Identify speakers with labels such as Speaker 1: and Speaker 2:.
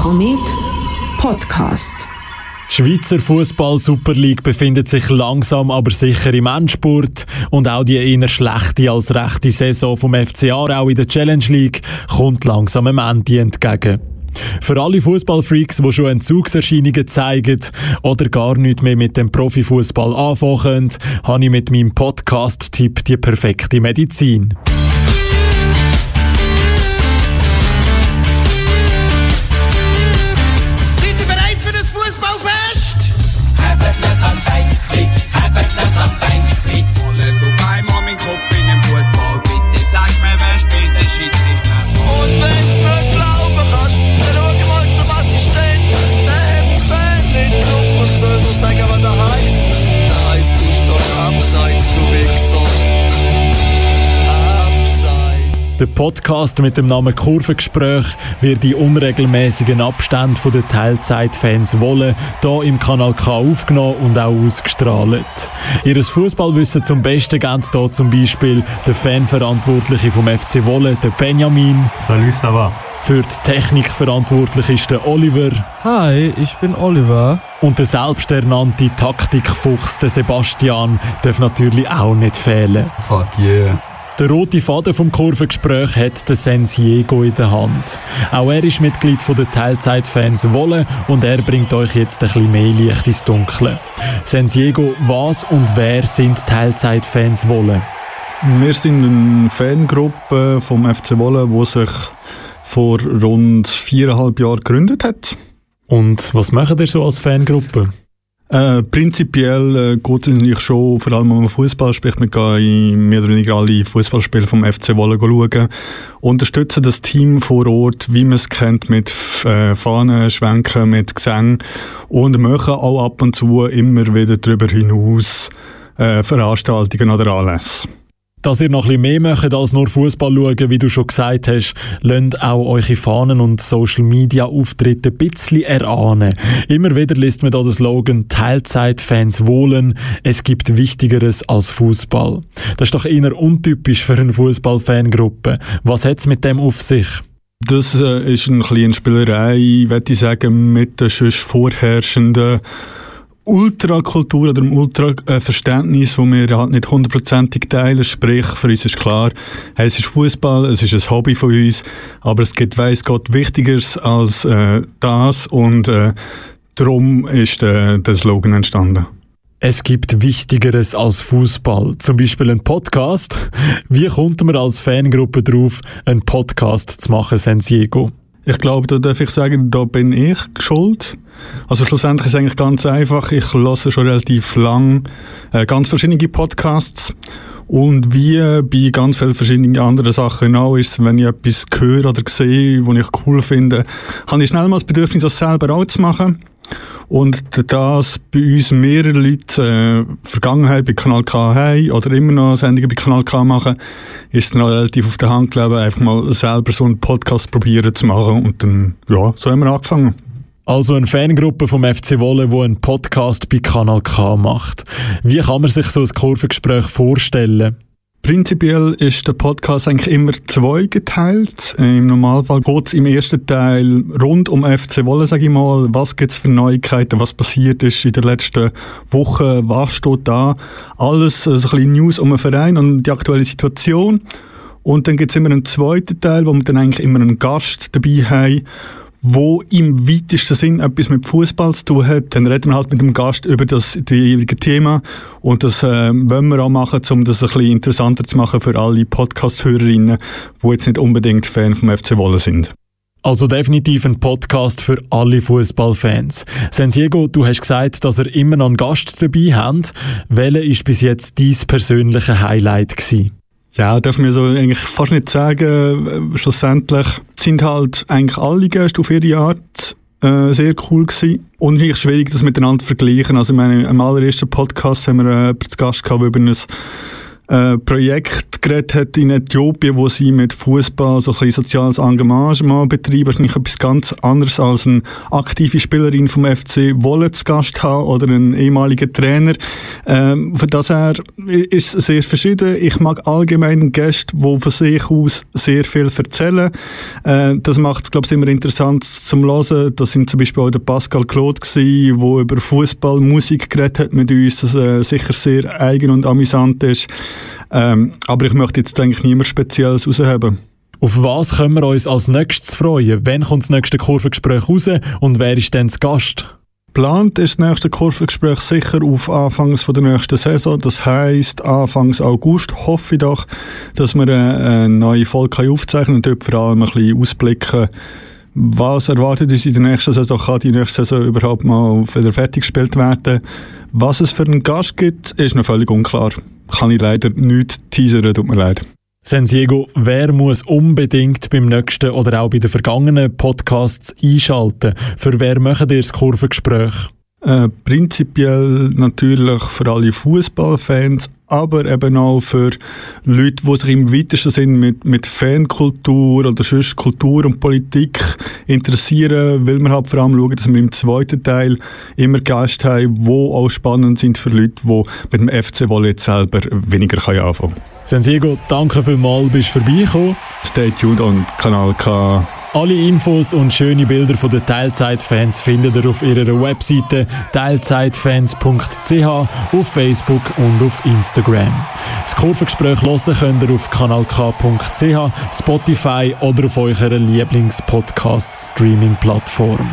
Speaker 1: Komet Podcast.
Speaker 2: Die Schweizer Fußball Super League befindet sich langsam aber sicher im Endspurt und auch die eher schlechte als rechte Saison vom FC Aarau in der Challenge League kommt langsam am Ende entgegen. Für alle Fußballfreaks, die schon Entzugserscheinungen zeigen oder gar nicht mehr mit dem Profifußball anfangen können, habe ich mit meinem Podcast-Tipp die perfekte Medizin. Der Podcast mit dem Namen Kurvengespräch wird in unregelmäßigen Abständen von den Teilzeitfans wollen, hier im Kanal K aufgenommen und auch ausgestrahlt. Ihr Fußballwissen zum Besten geben hier zum Beispiel der Fanverantwortliche vom FC Wolle, der Benjamin.
Speaker 3: Salut, ça va.
Speaker 2: Für die Technik verantwortlich ist der Oliver.
Speaker 4: Hi, ich bin Oliver.
Speaker 2: Und der selbsternannte Taktikfuchs, der Sebastian, darf natürlich auch nicht fehlen.
Speaker 5: Fuck yeah.
Speaker 2: Der rote Faden vom Kurvengespräch hat der Sensiego in der Hand. Auch er ist Mitglied der Teilzeitfans Wolle und er bringt euch jetzt ein bisschen mehr Licht ins Dunkle. Sensiego, was und wer sind Teilzeitfans Wolle?
Speaker 5: Wir sind eine Fangruppe vom FC Wolle, die sich vor rund viereinhalb Jahren gegründet hat.
Speaker 2: Und was macht ihr so als Fangruppe?
Speaker 5: Äh, prinzipiell äh, geht es natürlich schon, vor allem man Fußball spricht, wir gehen mehr oder weniger alle Fußballspiele vom FC Wolle schauen, unterstützen das Team vor Ort, wie man es kennt, mit äh, Fahnen, Schwenken, mit Gesang und machen auch ab und zu immer wieder darüber hinaus äh, Veranstaltungen oder Anlässe.
Speaker 2: Dass ihr noch ein bisschen mehr macht als nur Fußball schauen, wie du schon gesagt hast, lasst auch eure Fahnen und Social Media Auftritte ein bisschen erahnen. Immer wieder liest man da den Slogan Teilzeitfans wohlen. Es gibt Wichtigeres als Fußball. Das ist doch eher untypisch für eine Fußballfangruppe. Was hat es mit dem auf sich?
Speaker 5: Das äh, ist eine kleine Spielerei, würde ich sagen, mit den sonst vorherrschenden Ultrakultur oder dem Ultraverständnis, das wir halt nicht hundertprozentig teilen. Sprich, für uns ist klar, hey, es ist Fußball, es ist ein Hobby von uns, aber es gibt, weiss Gott, Wichtigeres als äh, das und äh, darum ist äh, der Slogan entstanden.
Speaker 2: Es gibt Wichtigeres als Fußball, zum Beispiel ein Podcast. Wie kommt man als Fangruppe drauf, einen Podcast zu machen, Sensiego?
Speaker 5: Ich glaube, da darf ich sagen, da bin ich schuld. Also schlussendlich ist es eigentlich ganz einfach. Ich höre schon relativ lang äh, ganz verschiedene Podcasts. Und wie bei ganz vielen verschiedenen anderen Sachen auch ist, wenn ich etwas höre oder sehe, was ich cool finde, habe ich schnell mal das Bedürfnis, das selber auch zu machen. Und dass bei uns mehrere Leute äh, Vergangenheit bei Kanal K haben oder immer noch Sendungen bei Kanal K machen, ist auch relativ auf der Hand gelegen, einfach mal selber so einen Podcast probieren zu machen. Und dann, ja, so haben wir angefangen.
Speaker 2: Also eine Fangruppe vom FC Wolle, die einen Podcast bei Kanal K macht. Wie kann man sich so ein Kurvengespräch vorstellen?
Speaker 5: Prinzipiell ist der Podcast eigentlich immer zweigeteilt. Im Normalfall geht es im ersten Teil rund um FC Wolle, sage ich mal. Was gibt es für Neuigkeiten, was passiert ist in der letzten Woche, was steht da. Alles, so ein bisschen News um den Verein und die aktuelle Situation. Und dann gibt es immer einen zweiten Teil, wo wir dann eigentlich immer einen Gast dabei haben wo im weitesten Sinn etwas mit Fußball zu tun hat, dann reden wir halt mit dem Gast über das jeweilige Thema und das äh, wollen wir auch machen, um das ein bisschen interessanter zu machen für alle Podcast-Hörerinnen, die jetzt nicht unbedingt Fan vom FC Wolle sind.
Speaker 2: Also definitiv ein Podcast für alle Fußballfans. Sensiego, du hast gesagt, dass ihr immer noch einen Gast dabei habt. Welcher ist bis jetzt dein persönliches Highlight gewesen?
Speaker 5: Ja, darf mir so eigentlich fast nicht sagen. Schlussendlich sind halt eigentlich alle Gäste auf ihre Art äh, sehr cool gewesen. Und es schwierig, das miteinander zu vergleichen. Also, ich meine, im allerersten Podcast haben wir äh, zu Gast gehabt, der über ein äh, Projekt geredet hat in Äthiopien, wo sie mit Fußball so ein soziales Engagement betreiben. Wahrscheinlich etwas ganz anderes als eine aktive Spielerin vom FC Wolle zu Gast haben oder ein ehemaliger Trainer. Ähm, von das her ist sehr verschieden. Ich mag allgemein Gäste, die von sich aus sehr viel erzählen. Äh, das macht es, glaube ich, immer interessant zum Hören. Das sind zum Beispiel auch der Pascal Claude der über Fußball, Musik geredet hat mit uns, das äh, sicher sehr eigen und amüsant ist. Ähm, aber ich möchte jetzt eigentlich niemand Spezielles rausheben.
Speaker 2: Auf was können wir uns als nächstes freuen? Wann kommt das nächste Kurvengespräch raus und wer ist denn das Gast?
Speaker 5: Geplant ist das nächste Kurvengespräch sicher auf Anfangs von der nächsten Saison. Das heisst, Anfangs August hoffe ich doch, dass wir eine neue Folge aufzeichnen und dort vor allem ein bisschen ausblicken, was erwartet uns in der nächsten Saison? Kann die nächste Saison überhaupt mal wieder fertig gespielt werden? Was es für einen Gast gibt, ist noch völlig unklar. Kann ich leider nicht teasern, tut mir leid.
Speaker 2: Sensiego, wer muss unbedingt beim nächsten oder auch bei den vergangenen Podcasts einschalten? Für wer machen ihr das Kurvengespräch?
Speaker 5: Äh, prinzipiell natürlich für alle Fußballfans, aber eben auch für Leute, die sich im weitesten Sinn mit, mit Fankultur oder sonst Kultur und Politik interessieren, weil wir halt vor allem schauen, dass wir im zweiten Teil immer Gäste haben, die auch spannend sind für Leute, die mit dem FC jetzt selber weniger anfangen können.
Speaker 2: Sensiego, danke vielmals, bist du vorbeigekommen.
Speaker 5: Stay tuned und Kanal K
Speaker 2: alle Infos und schöne Bilder von den Teilzeitfans findet ihr auf ihrer Webseite teilzeitfans.ch, auf Facebook und auf Instagram. Das Kurvengespräch hören könnt ihr auf kanalk.ch, Spotify oder auf eurer Lieblings-Podcast-Streaming-Plattform.